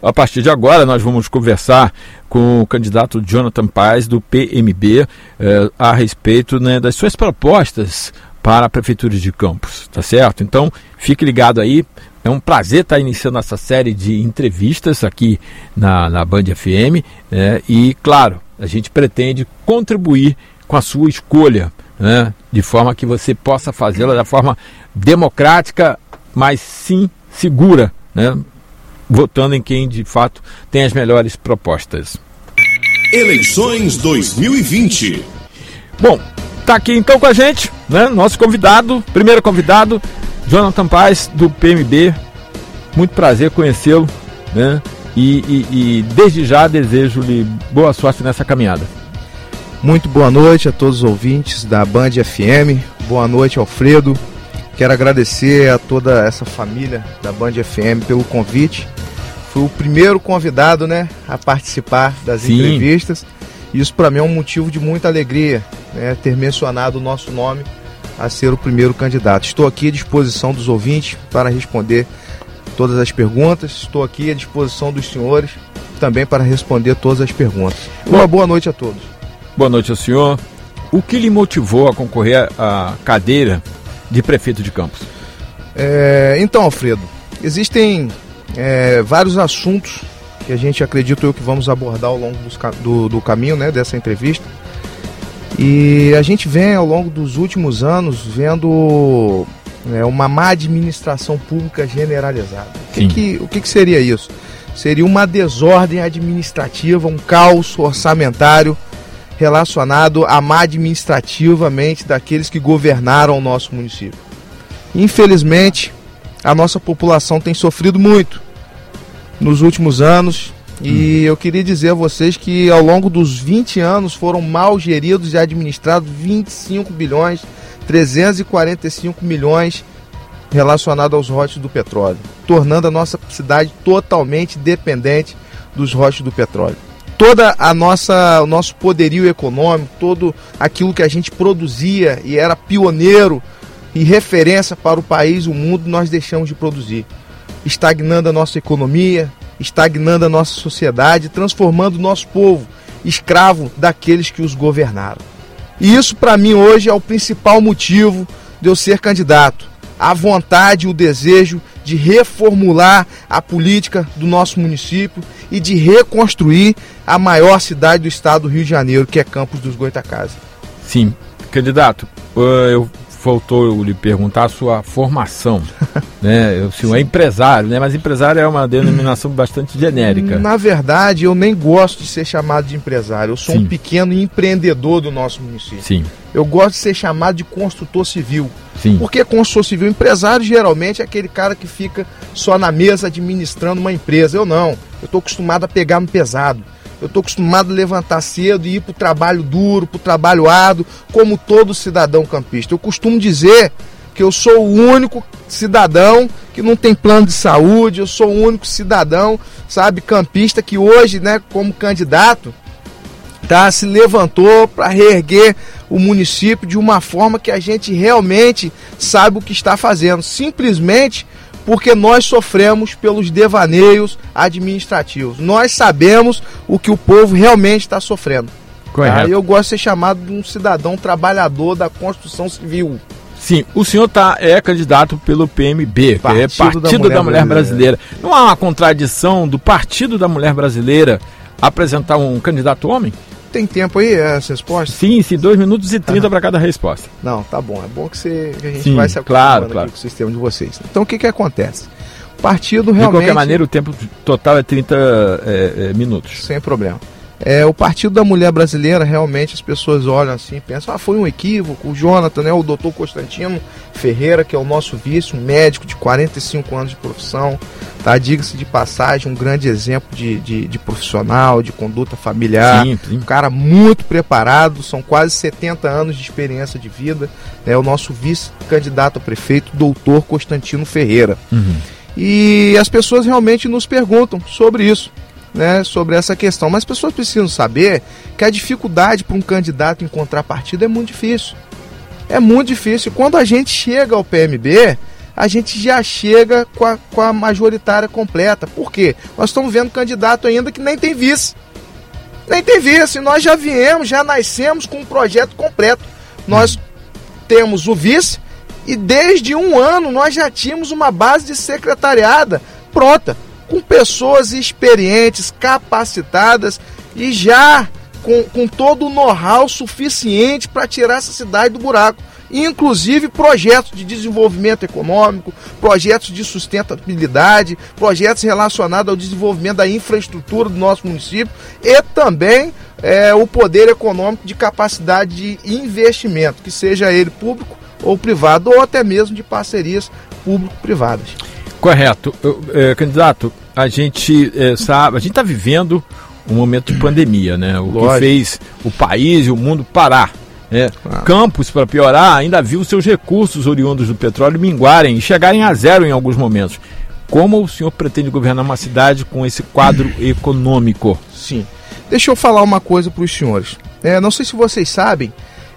A partir de agora, nós vamos conversar com o candidato Jonathan Paz, do PMB, eh, a respeito né, das suas propostas para a Prefeitura de Campos, tá certo? Então, fique ligado aí. É um prazer estar iniciando essa série de entrevistas aqui na, na Band FM. Né? E, claro, a gente pretende contribuir com a sua escolha, né? de forma que você possa fazê-la da forma democrática, mas sim segura, né? Votando em quem de fato tem as melhores propostas. Eleições 2020. Bom, tá aqui então com a gente, né? Nosso convidado, primeiro convidado, Jonathan Paz, do PMB. Muito prazer conhecê-lo, né? E, e, e desde já desejo-lhe boa sorte nessa caminhada. Muito boa noite a todos os ouvintes da Band FM. Boa noite, Alfredo. Quero agradecer a toda essa família da Band FM pelo convite. Fui o primeiro convidado, né, a participar das Sim. entrevistas. Isso para mim é um motivo de muita alegria, né, ter mencionado o nosso nome a ser o primeiro candidato. Estou aqui à disposição dos ouvintes para responder todas as perguntas. Estou aqui à disposição dos senhores também para responder todas as perguntas. Uma boa noite a todos. Boa noite ao senhor. O que lhe motivou a concorrer à cadeira de prefeito de Campos? É, então, Alfredo, existem é, vários assuntos que a gente acredita eu que vamos abordar ao longo dos do, do caminho né, dessa entrevista. E a gente vem ao longo dos últimos anos vendo é, uma má administração pública generalizada. O que, que- o que, que seria isso? Seria uma desordem administrativa, um caos orçamentário relacionado à má administrativamente daqueles que governaram o nosso município. Infelizmente, a nossa população tem sofrido muito nos últimos anos. E eu queria dizer a vocês que ao longo dos 20 anos foram mal geridos e administrados 25 bilhões 345 milhões relacionados aos royalties do petróleo, tornando a nossa cidade totalmente dependente dos royalties do petróleo. Toda a nossa o nosso poderio econômico, todo aquilo que a gente produzia e era pioneiro e referência para o país o mundo, nós deixamos de produzir, estagnando a nossa economia, estagnando a nossa sociedade, transformando o nosso povo escravo daqueles que os governaram. E isso para mim hoje é o principal motivo de eu ser candidato. A vontade e o desejo de reformular a política do nosso município e de reconstruir a maior cidade do estado do Rio de Janeiro, que é Campos dos Goitacazes. Sim, candidato, eh, eu faltou eu lhe perguntar a sua formação. né? O senhor é empresário, né? mas empresário é uma denominação bastante genérica. Na verdade, eu nem gosto de ser chamado de empresário. Eu sou Sim. um pequeno empreendedor do nosso município. Sim, Eu gosto de ser chamado de construtor civil. sim. Por que construtor civil? Empresário geralmente é aquele cara que fica só na mesa administrando uma empresa. Eu não. Eu estou acostumado a pegar no pesado. Eu estou acostumado a levantar cedo e ir para o trabalho duro, para o trabalho árduo, como todo cidadão campista. Eu costumo dizer que eu sou o único cidadão que não tem plano de saúde, eu sou o único cidadão, sabe, campista que hoje, né, como candidato, tá, se levantou para reerguer o município de uma forma que a gente realmente sabe o que está fazendo, simplesmente porque nós sofremos pelos devaneios administrativos. Nós sabemos o que o povo realmente está sofrendo. Tá? Correto. Eu gosto de ser chamado de um cidadão trabalhador da construção civil. Sim, o senhor tá, é candidato pelo PMB, que é Partido Partido da da Mulher Mulher, Brasileira. Não há uma contradição do Partido da Mulher Brasileira apresentar um candidato homem? Tem tempo aí essa resposta? Sim, sim, 2 minutos e 30 para cada resposta. Não, tá bom. É bom que, você, que a gente Sim, vai se claro, claro. com o sistema de vocês. Então o que, que acontece? O partido De realmente. qualquer maneira, o tempo total é 30 é, é, minutos. Sem problema. É, o Partido da Mulher Brasileira, realmente as pessoas olham assim e pensam, ah, foi um equívoco. O Jonathan, né, o doutor Constantino Ferreira, que é o nosso vice, um médico de 45 anos de profissão, tá? Diga-se de passagem, um grande exemplo de, de, de profissional, de conduta familiar. Sim, sim. Um cara muito preparado, são quase 70 anos de experiência de vida. É o nosso vice-candidato a prefeito, doutor Constantino Ferreira. Uhum. E as pessoas realmente nos perguntam sobre isso, né, sobre essa questão. Mas as pessoas precisam saber que a dificuldade para um candidato encontrar partido é muito difícil. É muito difícil. Quando a gente chega ao PMB, a gente já chega com a, com a majoritária completa. Por quê? Nós estamos vendo candidato ainda que nem tem vice. Nem tem vice. Nós já viemos, já nascemos com um projeto completo. Nós temos o vice e desde um ano nós já tínhamos uma base de secretariada pronta, com pessoas experientes, capacitadas e já com, com todo o know-how suficiente para tirar essa cidade do buraco inclusive projetos de desenvolvimento econômico, projetos de sustentabilidade, projetos relacionados ao desenvolvimento da infraestrutura do nosso município e também é, o poder econômico de capacidade de investimento, que seja ele público ou privado, ou até mesmo de parcerias público-privadas. Correto. É, candidato, a gente é, sabe, a gente está vivendo um momento de pandemia, né? O Lógico. que fez o país e o mundo parar. É, ah. Campos, para piorar, ainda viu seus recursos oriundos do petróleo minguarem e chegarem a zero em alguns momentos. Como o senhor pretende governar uma cidade com esse quadro econômico? Sim. Deixa eu falar uma coisa para os senhores. É, não sei se vocês sabem,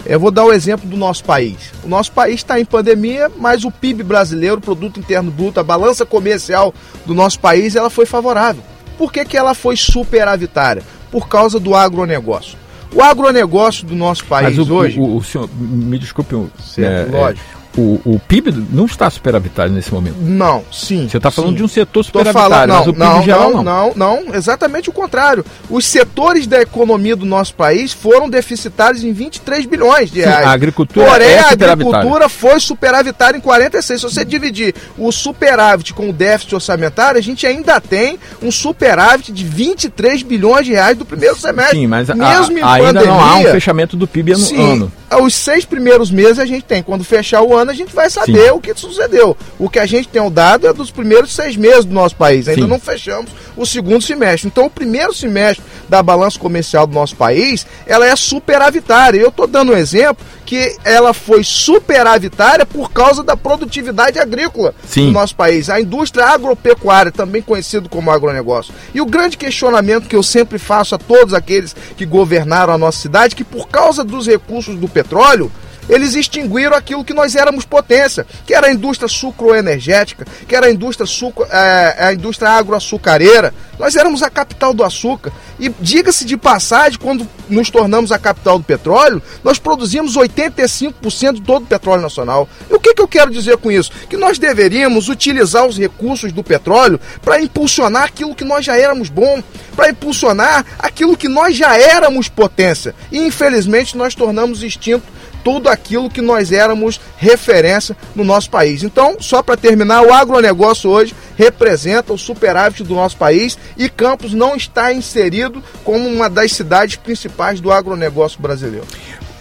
eu vou dar o exemplo do nosso país. O nosso país está em pandemia, mas o PIB brasileiro, o Produto Interno Bruto, a balança comercial do nosso país, ela foi favorável. Por que, que ela foi superavitária? Por causa do agronegócio. O agronegócio do nosso país o, hoje. O, o, senhor, me desculpe, certo, é, lógico. É, o, o PIB não está superavitário nesse momento. Não, sim. Você está falando sim. de um setor superavitário, não, mas o PIB não, geral não, não. Não, não, exatamente o contrário. Os setores da economia do nosso país foram deficitários em 23 bilhões de reais. Sim, a agricultura Porém, é a agricultura foi superavitária em 46. Se você dividir o superávit com o déficit orçamentário, a gente ainda tem um superávit de 23 bilhões de reais do primeiro semestre. Sim, mas a, ainda pandemia, não há um fechamento do PIB no sim, ano. Os seis primeiros meses a gente tem. Quando fechar o ano, a gente vai saber Sim. o que sucedeu. O que a gente tem o dado é dos primeiros seis meses do nosso país. Ainda Sim. não fechamos o segundo semestre. Então, o primeiro semestre da balança comercial do nosso país, ela é superavitária. Eu estou dando um exemplo que ela foi superavitária por causa da produtividade agrícola Sim. do nosso país. A indústria agropecuária, também conhecido como agronegócio. E o grande questionamento que eu sempre faço a todos aqueles que governaram a nossa cidade, que por causa dos recursos do petróleo, eles extinguiram aquilo que nós éramos potência, que era a indústria sucroenergética, que era a indústria, sucro, é, a indústria agroaçucareira. Nós éramos a capital do açúcar. E diga-se de passagem, quando nos tornamos a capital do petróleo, nós produzimos 85% de todo o petróleo nacional. E o que, que eu quero dizer com isso? Que nós deveríamos utilizar os recursos do petróleo para impulsionar aquilo que nós já éramos bom, para impulsionar aquilo que nós já éramos potência. E infelizmente nós tornamos extinto tudo aquilo que nós éramos referência no nosso país. Então, só para terminar, o agronegócio hoje representa o superávit do nosso país e Campos não está inserido como uma das cidades principais do agronegócio brasileiro.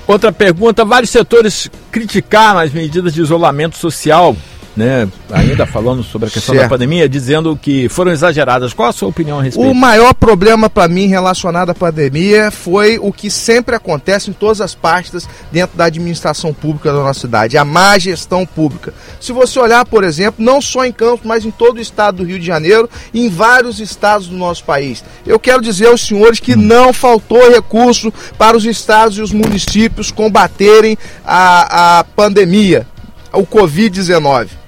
Outra pergunta: vários setores criticaram as medidas de isolamento social né, ainda falando sobre a questão certo. da pandemia, dizendo que foram exageradas. Qual a sua opinião a respeito? O maior problema para mim relacionado à pandemia foi o que sempre acontece em todas as pastas dentro da administração pública da nossa cidade, a má gestão pública. Se você olhar, por exemplo, não só em Campos, mas em todo o estado do Rio de Janeiro e em vários estados do nosso país. Eu quero dizer aos senhores que hum. não faltou recurso para os estados e os municípios combaterem a, a pandemia, o Covid-19.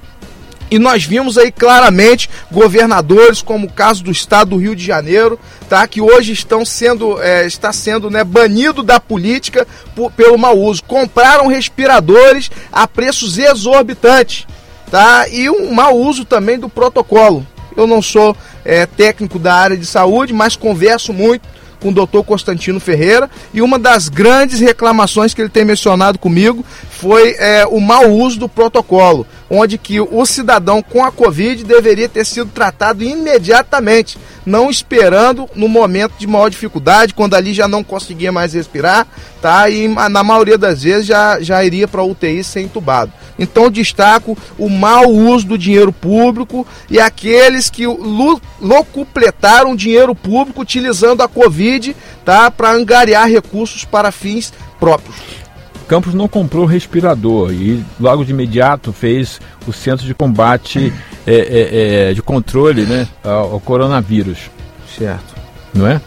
E nós vimos aí claramente governadores, como o caso do estado do Rio de Janeiro, tá? que hoje estão sendo, é, está sendo né, banido da política por, pelo mau uso. Compraram respiradores a preços exorbitantes. Tá? E um mau uso também do protocolo. Eu não sou é, técnico da área de saúde, mas converso muito com o doutor Constantino Ferreira e uma das grandes reclamações que ele tem mencionado comigo foi é, o mau uso do protocolo, onde que o cidadão com a Covid deveria ter sido tratado imediatamente, não esperando no momento de maior dificuldade, quando ali já não conseguia mais respirar, tá? E na maioria das vezes já, já iria para UTI ser entubado. Então destaco o mau uso do dinheiro público e aqueles que locupletaram dinheiro público utilizando a Covid tá, para angariar recursos para fins próprios. Campos não comprou respirador e logo de imediato fez o centro de combate é, é, é, de controle né, ao, ao, coronavírus. Certo. Não é?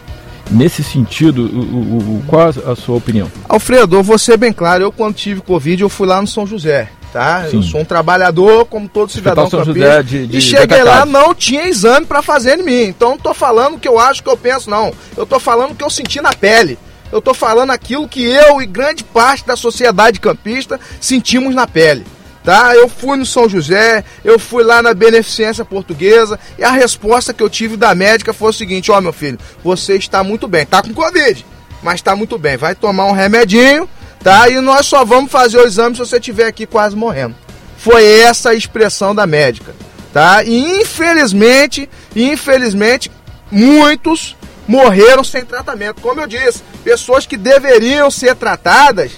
Nesse sentido, o, o, o, qual a sua opinião? Alfredo, eu vou ser bem claro, eu quando tive Covid eu fui lá no São José Tá? Eu sou um trabalhador, como todo cidadão São José de, de, e cheguei lá, não tinha exame para fazer em mim. Então não tô falando o que eu acho, que eu penso, não. Eu tô falando o que eu senti na pele. Eu tô falando aquilo que eu e grande parte da sociedade campista sentimos na pele. Tá? Eu fui no São José, eu fui lá na Beneficência Portuguesa e a resposta que eu tive da médica foi o seguinte: Ó, oh, meu filho, você está muito bem, tá com Covid, mas está muito bem, vai tomar um remedinho, tá? E nós só vamos fazer o exame se você estiver aqui quase morrendo. Foi essa a expressão da médica, tá? E infelizmente, infelizmente, muitos morreram sem tratamento. Como eu disse, pessoas que deveriam ser tratadas,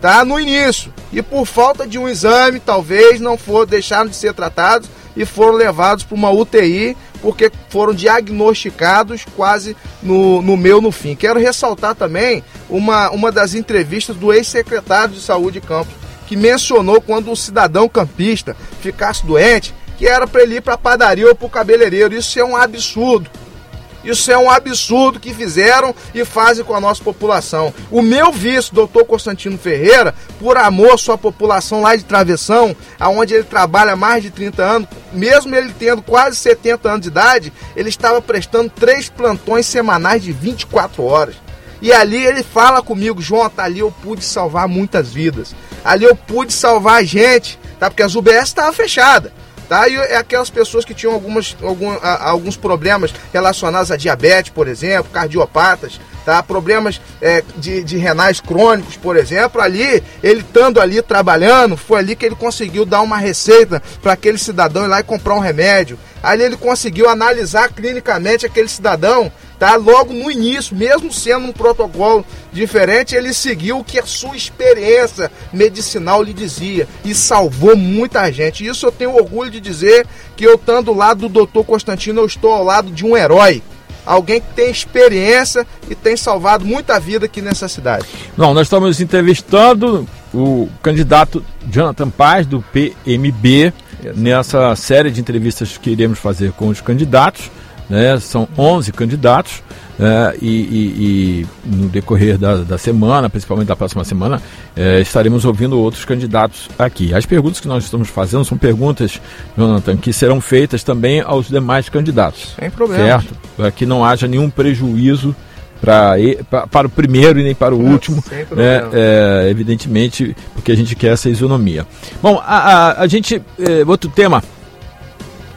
tá? No início. E por falta de um exame, talvez não for deixaram de ser tratados e foram levados para uma UTI porque foram diagnosticados quase no, no meu no fim. Quero ressaltar também uma, uma das entrevistas do ex-secretário de Saúde de Campos, que mencionou quando um cidadão campista ficasse doente, que era para ele ir para a padaria ou para o cabeleireiro. Isso é um absurdo. Isso é um absurdo que fizeram e fazem com a nossa população. O meu vice, doutor Constantino Ferreira, por amor à sua população lá de Travessão, aonde ele trabalha há mais de 30 anos, mesmo ele tendo quase 70 anos de idade, ele estava prestando três plantões semanais de 24 horas. E ali ele fala comigo, João, tá ali eu pude salvar muitas vidas. Ali eu pude salvar a gente, tá? Porque as UBS estavam fechadas. Tá? E é aquelas pessoas que tinham algumas, algum, a, alguns problemas relacionados a diabetes, por exemplo, cardiopatas, tá? problemas é, de, de renais crônicos, por exemplo, ali, ele estando ali trabalhando, foi ali que ele conseguiu dar uma receita para aquele cidadão ir lá e comprar um remédio. Ali ele conseguiu analisar clinicamente aquele cidadão tá? Logo no início, mesmo sendo um protocolo diferente, ele seguiu o que a sua experiência medicinal lhe dizia e salvou muita gente. Isso eu tenho orgulho de dizer que eu estando lado do Dr. Constantino, eu estou ao lado de um herói. Alguém que tem experiência e tem salvado muita vida aqui nessa cidade. Não, nós estamos entrevistando o candidato Jonathan Paz, do PMB, nessa série de entrevistas que iremos fazer com os candidatos né? São 11 candidatos é, e, e, e, no decorrer da, da, semana, principalmente da próxima semana, é, estaremos ouvindo outros candidatos aqui. As perguntas que nós estamos fazendo são perguntas, Jonathan, que serão feitas também aos demais candidatos. Sem problema. Certo? Para que não haja nenhum prejuízo para, para o primeiro e nem para o último, né? É, evidentemente, porque a gente quer essa isonomia. Bom, a, a, a gente. É, outro tema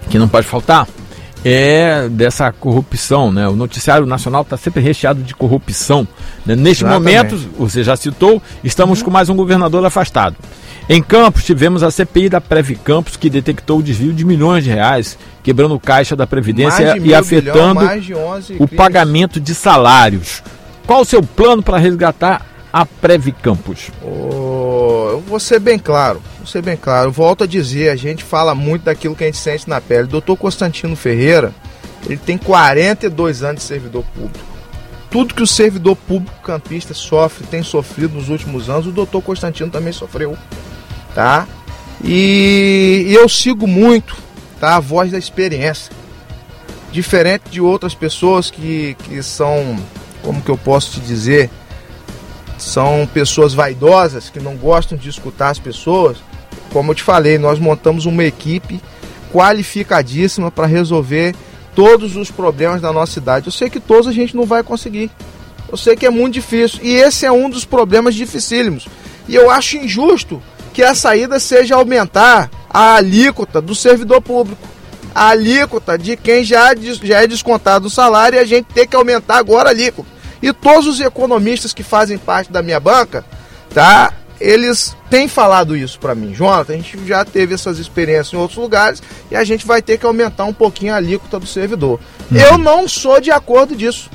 que não pode faltar é dessa corrupção, né? O noticiário nacional está sempre recheado de corrupção. Né? Neste Exatamente. momento, você já citou, estamos uhum. com mais um governador afastado. Em Campos, tivemos a CPI da Prev Campos, que detectou o desvio de milhões de reais, quebrando caixa da Previdência e afetando bilhão, o pagamento de salários. Qual o seu plano para resgatar a Prev Campos? Oh, eu vou ser bem claro ser bem claro, volto a dizer, a gente fala muito daquilo que a gente sente na pele. Doutor Constantino Ferreira, ele tem 42 anos de servidor público. Tudo que o servidor público campista sofre, tem sofrido nos últimos anos, o doutor Constantino também sofreu. Tá? E eu sigo muito tá? a voz da experiência. Diferente de outras pessoas que, que são, como que eu posso te dizer, são pessoas vaidosas que não gostam de escutar as pessoas. Como eu te falei, nós montamos uma equipe qualificadíssima para resolver todos os problemas da nossa cidade. Eu sei que todos a gente não vai conseguir. Eu sei que é muito difícil. E esse é um dos problemas dificílimos. E eu acho injusto que a saída seja aumentar a alíquota do servidor público. A alíquota de quem já, já é descontado o salário e a gente tem que aumentar agora a alíquota. E todos os economistas que fazem parte da minha banca, tá? eles têm falado isso para mim. Jonathan, a gente já teve essas experiências em outros lugares e a gente vai ter que aumentar um pouquinho a alíquota do servidor. Uhum. Eu não sou de acordo disso.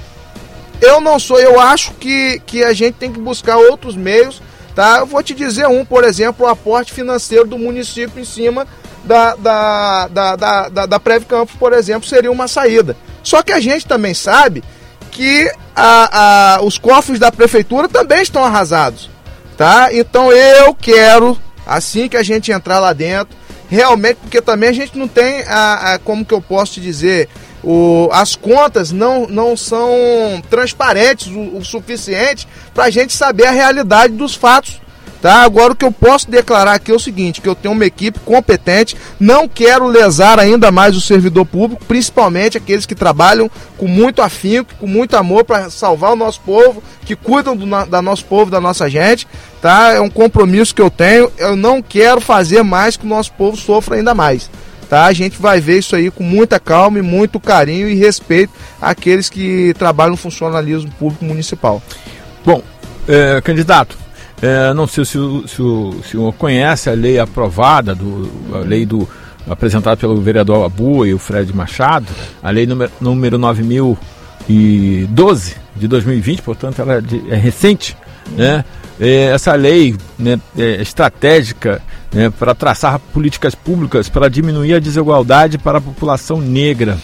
Eu não sou, eu acho que, que a gente tem que buscar outros meios, tá? Eu vou te dizer um, por exemplo, o aporte financeiro do município em cima da, da, da, da, da, da Prev Campos, por exemplo, seria uma saída. Só que a gente também sabe que a, a, os cofres da prefeitura também estão arrasados tá? Então eu quero, assim que a gente entrar lá dentro, realmente, porque também a gente não tem, a, a como que eu posso te dizer, o, as contas não, não são transparentes o, o suficiente para a gente saber a realidade dos fatos Tá? Agora o que eu posso declarar aqui é o seguinte, que eu tenho uma equipe competente, não quero lesar ainda mais o servidor público, principalmente aqueles que trabalham com muito afinco, com muito amor para salvar o nosso povo, que cuidam do da nosso povo, da nossa gente, tá? É um compromisso que eu tenho, eu não quero fazer mais que o nosso povo sofra ainda mais. Tá? A gente vai ver isso aí com muita calma e muito carinho e respeito àqueles que trabalham no funcionalismo público municipal. Bom, é, candidato, é, não sei se, o, se o senhor conhece a lei aprovada, do, a lei do, apresentada pelo vereador Abu e o Fred Machado, a lei número, número 9012 de 2020, portanto ela é, de, é recente, né? É, essa lei né, é estratégica né, para traçar políticas públicas para diminuir a desigualdade para a população negra.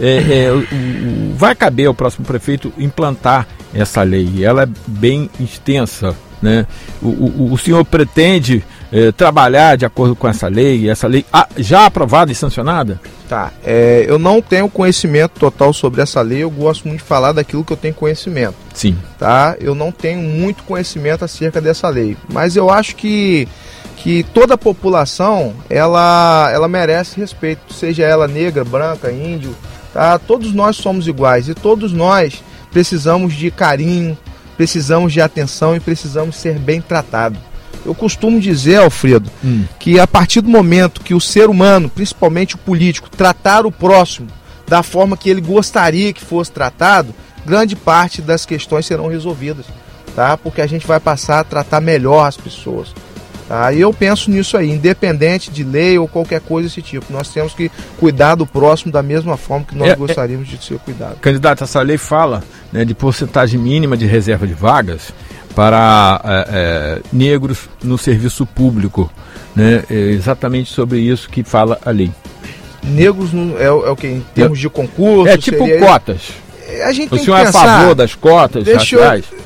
É, é, o, o, vai caber ao próximo prefeito implantar essa lei. Ela é bem extensa. Né? O, o, o senhor pretende é, trabalhar de acordo com essa lei, essa lei ah, já aprovada e sancionada? Tá, é, eu não tenho conhecimento total sobre essa lei, eu gosto muito de falar daquilo que eu tenho conhecimento. Sim. Tá? Eu não tenho muito conhecimento acerca dessa lei, mas eu acho que que toda a população ela, ela merece respeito, seja ela negra, branca, índio, tá? Todos nós somos iguais e todos nós precisamos de carinho, precisamos de atenção e precisamos ser bem tratados. Eu costumo dizer, Alfredo, hum. que a partir do momento que o ser humano, principalmente o político, tratar o próximo da forma que ele gostaria que fosse tratado, grande parte das questões serão resolvidas, tá? Porque a gente vai passar a tratar melhor as pessoas. Tá? E eu penso nisso aí, independente de lei ou qualquer coisa desse tipo. Nós temos que cuidar do próximo da mesma forma que nós é, é gostaríamos é, de ser cuidado. Candidato, essa lei fala né, de porcentagem mínima de reserva de vagas para é, é, negros no serviço público. Né? É exatamente sobre isso que fala a lei. Negros no, é, o que? Em termos de concurso? É tipo cotas. A gente o senhor é a favor das cotas deixa raciais? Eu,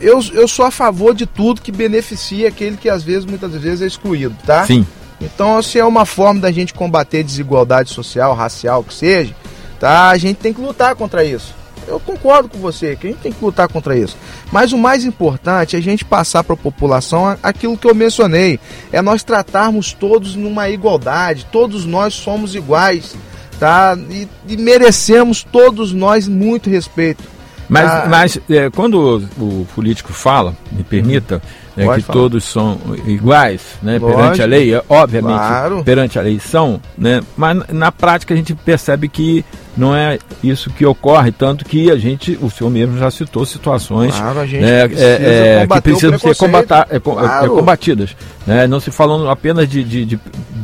eu, eu sou a favor de tudo que beneficia aquele que às vezes, muitas vezes, é excluído, tá? Sim. Então, se é uma forma da gente combater desigualdade social, racial, que seja, tá? A gente tem que lutar contra isso. Eu concordo com você que a gente tem que lutar contra isso. Mas o mais importante é a gente passar para a população aquilo que eu mencionei. É nós tratarmos todos numa igualdade. Todos nós somos iguais, tá? E, e merecemos todos nós muito respeito. Mas, ah, mas é, quando o, o, político fala, me permita, é, que falar. todos são iguais né, perante a lei, é, obviamente claro. perante a lei são, né, mas na prática a gente percebe que não é isso que ocorre, tanto que a gente, o senhor mesmo já citou situações claro, né, é, é, que precisam ser combata, é, claro. combatidas. Né, não se falando apenas de, de, de,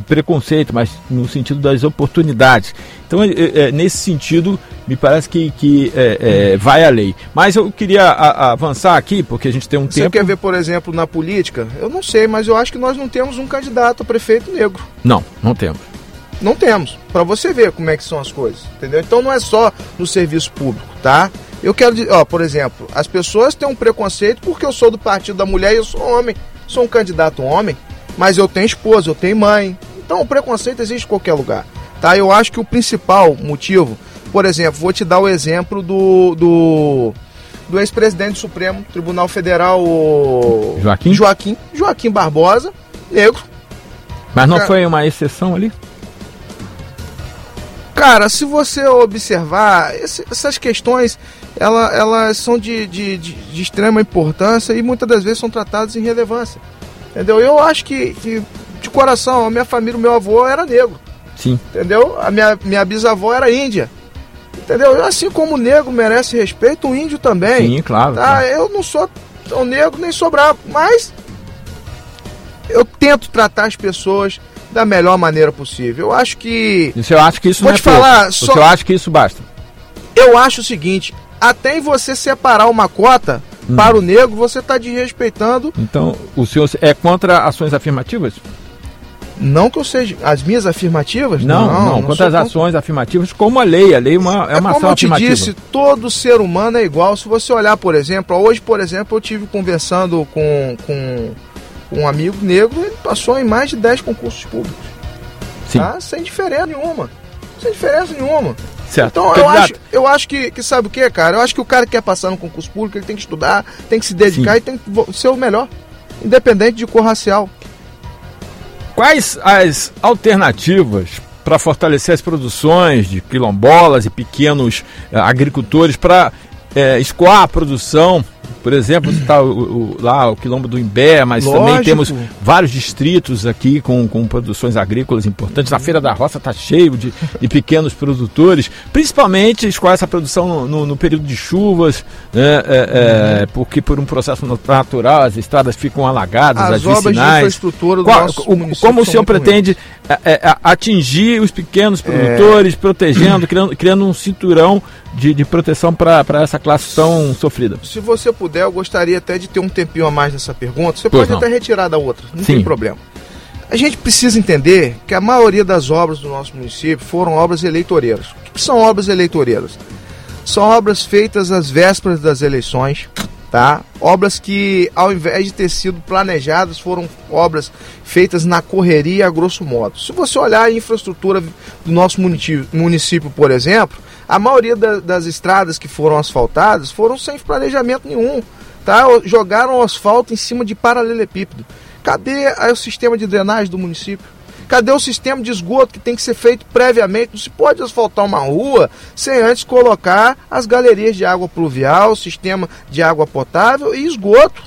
preconceito, mas no sentido das oportunidades. Então, nesse sentido, me parece que, que é, é, vai a lei. Mas eu queria a, a avançar aqui, porque a gente tem um Você tempo. Você quer ver, por exemplo, na política? Eu não sei, mas eu acho que nós não temos um candidato a prefeito negro. Não, não temos. Não temos. Para você ver como é que são as coisas, entendeu? Então não é só no serviço público, tá? Eu quero dizer, ó, por exemplo, as pessoas têm um preconceito porque eu sou do partido da mulher e eu sou homem. Sou um candidato homem, mas eu tenho esposa, eu tenho mãe. Então o preconceito existe em qualquer lugar, tá? Eu acho que o principal motivo por exemplo, vou te dar o exemplo do, do, do ex-presidente do Supremo Tribunal Federal, Joaquim? Joaquim, Joaquim Barbosa, negro. Mas não Cara, foi uma exceção ali? Cara, se você observar, esse, essas questões ela, elas são de, de, de, de, extrema importância e muitas das vezes são tratadas em relevância. Entendeu? Eu acho que, que, de coração, a minha família, o meu avô era negro. Sim. Entendeu? A minha, minha bisavó era índia. Entendeu? Assim como o negro merece respeito, o índio também. Sim, claro. Tá? claro. Eu não sou tão negro nem sou bravo, mas eu tento tratar as pessoas da melhor maneira possível. Eu acho que. E você acha que isso Vou não te é falar, só... Você acha que isso basta? Eu acho o seguinte: até em você separar uma cota hum. para o negro, você está desrespeitando. Então, o senhor é contra ações afirmativas? Não que eu seja. As minhas afirmativas? Não, não. não quanto às ações afirmativas, como a lei. A lei é uma, é, é uma como ação eu te afirmativa. disse, todo ser humano é igual. Se você olhar, por exemplo, hoje, por exemplo, eu tive conversando com, com um amigo negro, ele passou em mais de 10 concursos públicos. Sim. Tá? Sem diferença nenhuma. Sem diferença nenhuma. Certo. Então eu acho, eu acho que, que sabe o que, cara? Eu acho que o cara que quer passar no concurso público, ele tem que estudar, tem que se dedicar Sim. e tem que ser o melhor. independente de cor racial. Quais as alternativas para fortalecer as produções de quilombolas e pequenos eh, agricultores para eh, escoar a produção por exemplo, está o, o, lá o Quilombo do Imbé, mas Lógico. também temos vários distritos aqui com, com produções agrícolas importantes. Na Feira da Roça está cheio de, de, pequenos produtores, principalmente com essa produção no, no, no período de chuvas, né, é, é, porque por um processo natural as estradas ficam alagadas, as, as obras vicinais. de infraestrutura do Qual, o, Como o senhor pretende atingir os pequenos produtores, protegendo, criando, criando um cinturão de, de proteção para essa classe tão sofrida? Se você puder, eu gostaria até de ter um tempinho a mais nessa pergunta. Você pois pode não. até retirar da outra, não Sim. tem problema. A gente precisa entender que a maioria das obras do nosso município foram obras eleitoreiras. O que são obras eleitoreiras? São obras feitas às vésperas das eleições, tá? Obras que, ao invés de ter sido planejadas, foram obras feitas na correria, a grosso modo. Se você olhar a infraestrutura do nosso município, município por exemplo, a maioria da, das estradas que foram asfaltadas foram sem planejamento nenhum. Tá? Jogaram asfalto em cima de paralelepípedo. Cadê o sistema de drenagem do município? Cadê o sistema de esgoto que tem que ser feito previamente? Não se pode asfaltar uma rua sem antes colocar as galerias de água pluvial, sistema de água potável e esgoto.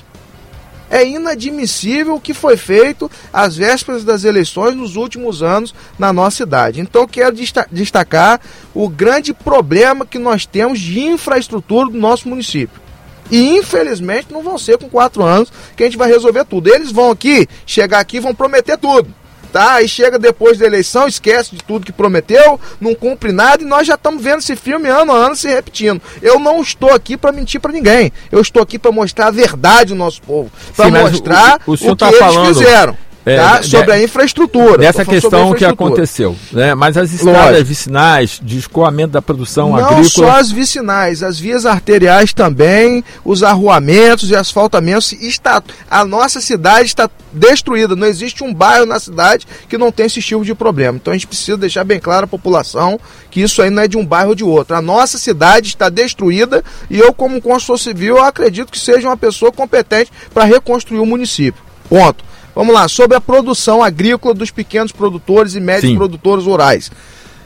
É inadmissível o que foi feito às vésperas das eleições nos últimos anos na nossa cidade. Então, quero destacar o grande problema que nós temos de infraestrutura do nosso município. E infelizmente não vão ser com quatro anos que a gente vai resolver tudo. Eles vão aqui, chegar aqui, vão prometer tudo tá? Aí chega depois da eleição, esquece de tudo que prometeu, não cumpre nada e nós já estamos vendo esse filme ano a ano se repetindo. Eu não estou aqui para mentir para ninguém. Eu estou aqui para mostrar a verdade do nosso povo, para mostrar o, o, o, o que tá eles falando... fizeram é, tá? sobre a infraestrutura. Dessa questão que aconteceu. Né? Mas as estradas Lógico. vicinais de escoamento da produção Não agrícola. Não só as vicinais, as vias arteriais também, os arruamentos e asfaltamentos. Está, a nossa cidade está destruída. Não existe um bairro na cidade que não tenha esse tipo de problema. Então a gente precisa deixar bem claro à população que isso aí não é de um bairro ou de outro. A nossa cidade está destruída e eu, como construtor civil, acredito que seja uma pessoa competente para reconstruir o município. Ponto. Vamos lá, sobre a produção agrícola dos pequenos produtores e médios Sim. produtores rurais.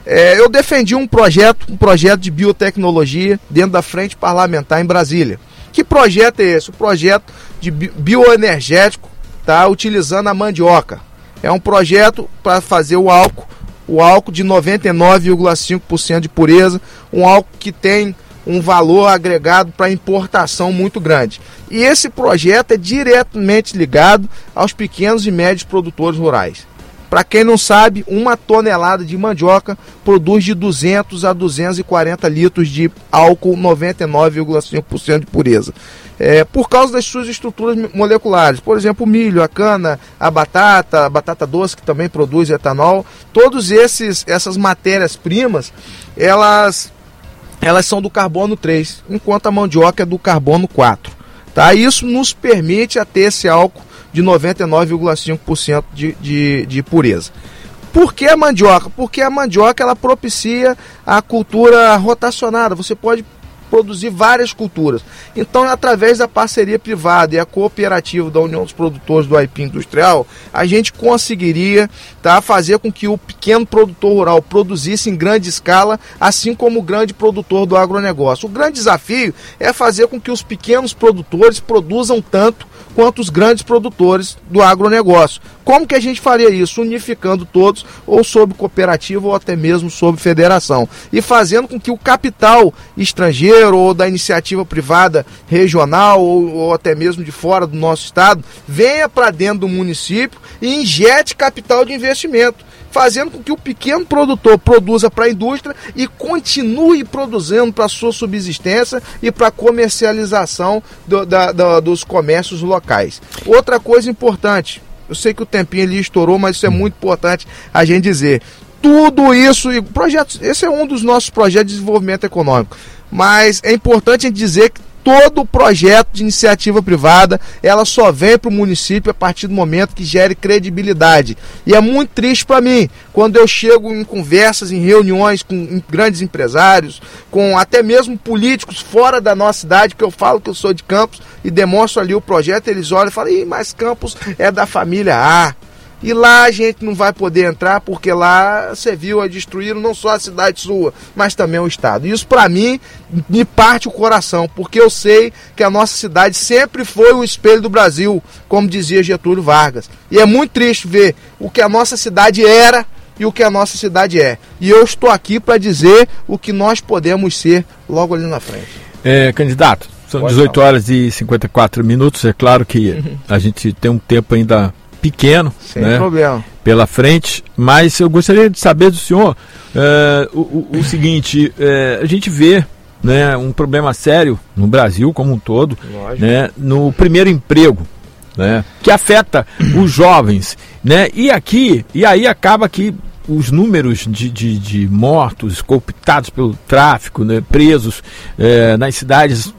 É, eu defendi um projeto, um projeto de biotecnologia dentro da frente parlamentar em Brasília. Que projeto é esse? O projeto de bioenergético, tá? Utilizando a mandioca. É um projeto para fazer o álcool, o álcool de 99,5% de pureza, um álcool que tem um valor agregado para importação muito grande. E esse projeto é diretamente ligado aos pequenos e médios produtores rurais. Para quem não sabe, uma tonelada de mandioca produz de 200 a 240 litros de álcool 99,5% de pureza. É, por causa das suas estruturas moleculares. Por exemplo, o milho, a cana, a batata, a batata doce que também produz etanol, todos esses essas matérias-primas, elas elas são do carbono 3, enquanto a mandioca é do carbono 4. Tá? Isso nos permite a ter esse álcool de 99,5% de, de, de pureza. Por que a mandioca? Porque a mandioca ela propicia a cultura rotacionada. Você pode produzir várias culturas. Então, através da parceria privada e a cooperativa da União dos Produtores do Aipim Industrial, a gente conseguiria tá, fazer com que o pequeno produtor rural produzisse em grande escala, assim como o grande produtor do agronegócio. O grande desafio é fazer com que os pequenos produtores produzam tanto quanto os grandes produtores do agronegócio. Como que a gente faria isso? Unificando todos, ou sob cooperativa, ou até mesmo sob federação. E fazendo com que o capital estrangeiro ou da iniciativa privada regional, ou, ou até mesmo de fora do nosso estado, venha para dentro do município e injete capital de investimento fazendo com que o pequeno produtor produza para a indústria e continue produzindo para sua subsistência e para comercialização do, da, dos comércios locais. Outra coisa importante, eu sei que o tempinho ali estourou, mas isso é muito importante a gente dizer. Tudo isso, projetos, esse é um dos nossos projetos de desenvolvimento econômico. Mas é importante a gente dizer que todo projeto de iniciativa privada, ela só vem para o município a partir do momento que gere credibilidade. E é muito triste para mim quando eu chego em conversas, em reuniões com grandes empresários, com até mesmo políticos fora da nossa cidade, que eu falo que eu sou de Campos e demonstro ali o projeto, eles olham e falam, mas Campos é da família A. E lá a gente não vai poder entrar porque lá você viu a destruir não só a cidade sua, mas também o estado. Isso para mim me parte o coração, porque eu sei que a nossa cidade sempre foi o espelho do Brasil, como dizia Getúlio Vargas. E é muito triste ver o que a nossa cidade era e o que a nossa cidade é. E eu estou aqui para dizer o que nós podemos ser logo ali na frente. É, candidato, são Pode 18 falar. horas e 54 minutos. É claro que a gente tem um tempo ainda pequeno Sem né, problema. pela frente, mas eu gostaria de saber do senhor é, o, o, seguinte: é, a gente vê né, um problema sério no Brasil como um todo, né, no primeiro emprego. Né, que afeta os jovens, né? E aqui, e aí acaba que os números de, de, de mortos, cooptados pelo tráfico, né, presos é, nas cidades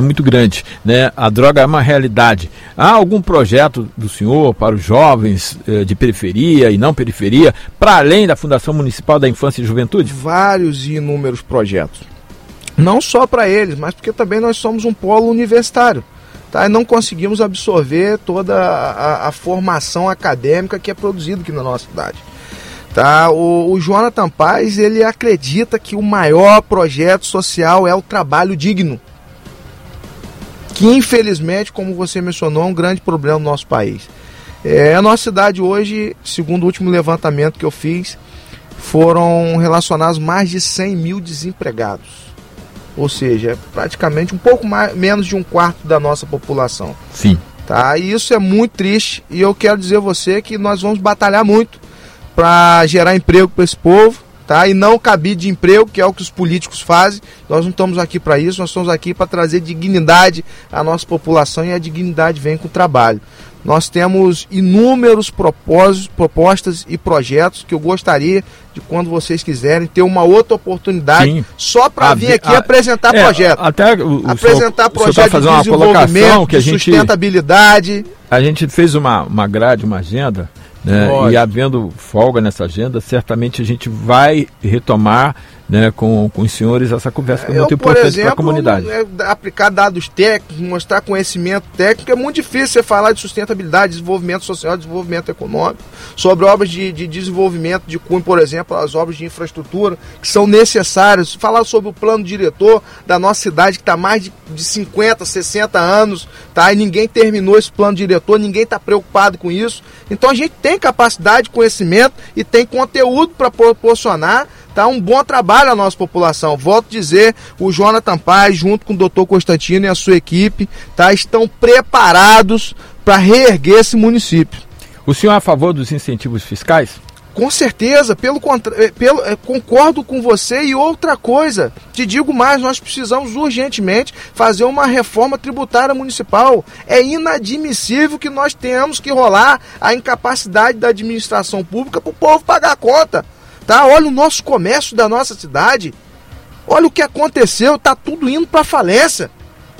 é muito grande, né? A droga é uma realidade. Há algum projeto do senhor para os jovens eh, de periferia e não periferia, para além da Fundação Municipal da Infância e Juventude? Vários e inúmeros projetos. Não só para eles, mas porque também nós somos um polo universitário. Tá? E não conseguimos absorver toda a, a formação acadêmica que é produzida aqui na nossa cidade. Tá? O, o Jonathan Paz ele acredita que o maior projeto social é o trabalho digno que infelizmente, como você mencionou, é um grande problema no nosso país. É, a nossa cidade hoje, segundo o último levantamento que eu fiz, foram relacionados mais de 100 mil desempregados. Ou seja, é praticamente um pouco mais, menos de um quarto da nossa população. Sim. Tá? E isso é muito triste e eu quero dizer a você que nós vamos batalhar muito para gerar emprego para esse povo tá? E não cabide de emprego, que é o que os políticos fazem. Nós não estamos aqui para isso, nós estamos aqui para trazer dignidade à nossa população e a dignidade vem com o trabalho. Nós temos inúmeros propósitos, propostas e projetos que eu gostaria de quando vocês quiserem ter uma outra oportunidade Sim. só para vir aqui a, apresentar é, projetos. Até o, apresentar o projetos fazer de desenvolvimento, que a gente, sustentabilidade. A gente fez uma, uma grade, uma agenda né? E havendo folga nessa agenda, certamente a gente vai retomar né, com, com os senhores essa conversa que é muito importante para a comunidade. É, aplicar dados técnicos, mostrar conhecimento técnico, é muito difícil você falar de sustentabilidade, desenvolvimento social, desenvolvimento econômico, sobre obras de, de desenvolvimento de cunho, por exemplo, as obras de infraestrutura que são necessárias, falar sobre o plano diretor da nossa cidade que está mais de, de 50, 60 anos, tá? e ninguém terminou esse plano diretor, ninguém está preocupado com isso. Então a gente tem capacidade, conhecimento e tem conteúdo para proporcionar tá um bom trabalho à nossa população. Volto a dizer, o Jonathan Paz, junto com o Dr. Constantino e a sua equipe, tá, estão preparados para reerguer esse município. O senhor é a favor dos incentivos fiscais? Com certeza, pelo, eh, pelo eh, concordo com você e outra coisa, te digo mais, nós precisamos urgentemente fazer uma reforma tributária municipal. É inadmissível que nós tenhamos que rolar a incapacidade da administração pública para o povo pagar a conta tá? Olha o nosso comércio da nossa cidade. Olha o que aconteceu, tá tudo indo para falência.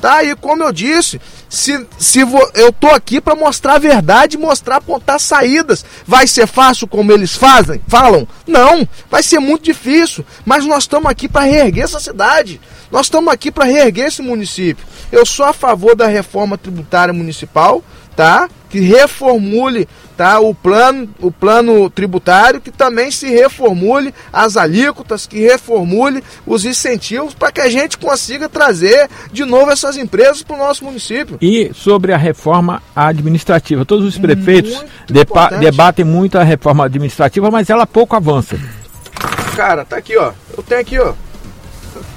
Tá? E como eu disse, se, se vo, eu tô aqui para mostrar a verdade, mostrar, apontar saídas. Vai ser fácil como eles fazem? Falam? Não, vai ser muito difícil. Mas nós estamos aqui para reerguer essa cidade. Nós estamos aqui para reerguer esse município. Eu sou a favor da reforma tributária municipal, tá? Que reformule tá? o, plano, o plano tributário, que também se reformule as alíquotas, que reformule os incentivos para que a gente consiga trazer de novo essas empresas para o nosso município. E sobre a reforma administrativa, todos os prefeitos debatem muito a reforma administrativa, mas ela pouco avança. Cara, tá aqui, ó. Eu tenho aqui, ó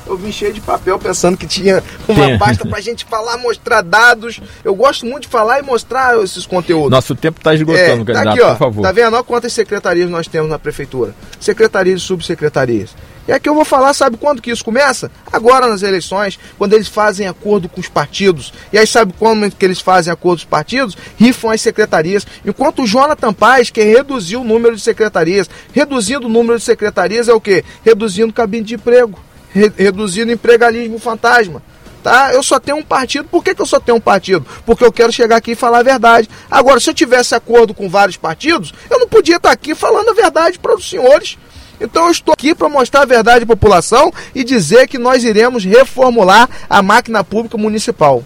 eu vim cheio de papel pensando que tinha uma Sim. pasta pra gente falar, mostrar dados. Eu gosto muito de falar e mostrar esses conteúdos. Nosso tempo está esgotando, é, candidato, tá aqui, ó, por favor. Tá vendo? Olha quantas secretarias nós temos na prefeitura. Secretarias e subsecretarias. E aqui eu vou falar, sabe quando que isso começa? Agora nas eleições, quando eles fazem acordo com os partidos. E aí sabe como que eles fazem acordo com os partidos? Rifam as secretarias. Enquanto o Jonathan Paz quer reduzir o número de secretarias. Reduzindo o número de secretarias é o quê? Reduzindo cabine de emprego reduzindo o empregalismo fantasma. Tá? Eu só tenho um partido. Por que, que eu só tenho um partido? Porque eu quero chegar aqui e falar a verdade. Agora, se eu tivesse acordo com vários partidos, eu não podia estar aqui falando a verdade para os senhores. Então eu estou aqui para mostrar a verdade à população e dizer que nós iremos reformular a máquina pública municipal.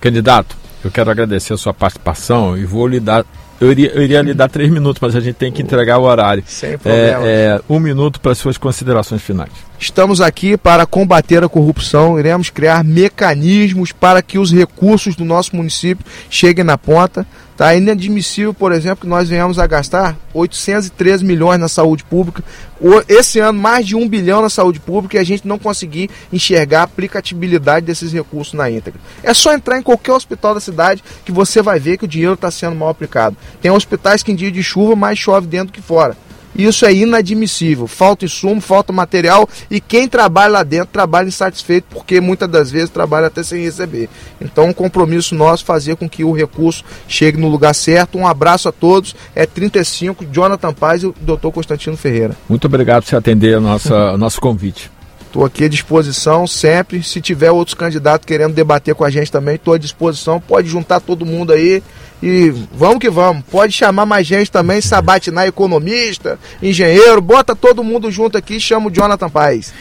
Candidato, eu quero agradecer a sua participação e vou lhe dar eu iria, eu iria lhe dar três minutos, mas a gente tem que entregar o horário. Sem problema. É, é, um minuto para suas considerações finais. Estamos aqui para combater a corrupção, iremos criar mecanismos para que os recursos do nosso município cheguem na ponta. Tá é inadmissível, por exemplo, que nós venhamos a gastar 813 milhões na saúde pública, esse ano mais de um bilhão na saúde pública e a gente não conseguir enxergar a aplicabilidade desses recursos na íntegra. É só entrar em qualquer hospital da cidade que você vai ver que o dinheiro está sendo mal aplicado. Tem hospitais que em dia de chuva mais chove dentro que fora. Isso é inadmissível. Falta insumo, falta material e quem trabalha lá dentro trabalha insatisfeito porque muitas das vezes trabalha até sem receber. Então, um compromisso nosso fazer com que o recurso chegue no lugar certo. Um abraço a todos. É 35, Jonathan Paz e o Dr. Constantino Ferreira. Muito obrigado por você atender o nosso, nosso convite. Estou aqui à disposição sempre. Se tiver outros candidatos querendo debater com a gente também, estou à disposição. Pode juntar todo mundo aí e vamos que vamos. Pode chamar mais gente também, sabatinar economista, engenheiro, bota todo mundo junto aqui chama o Jonathan Paz.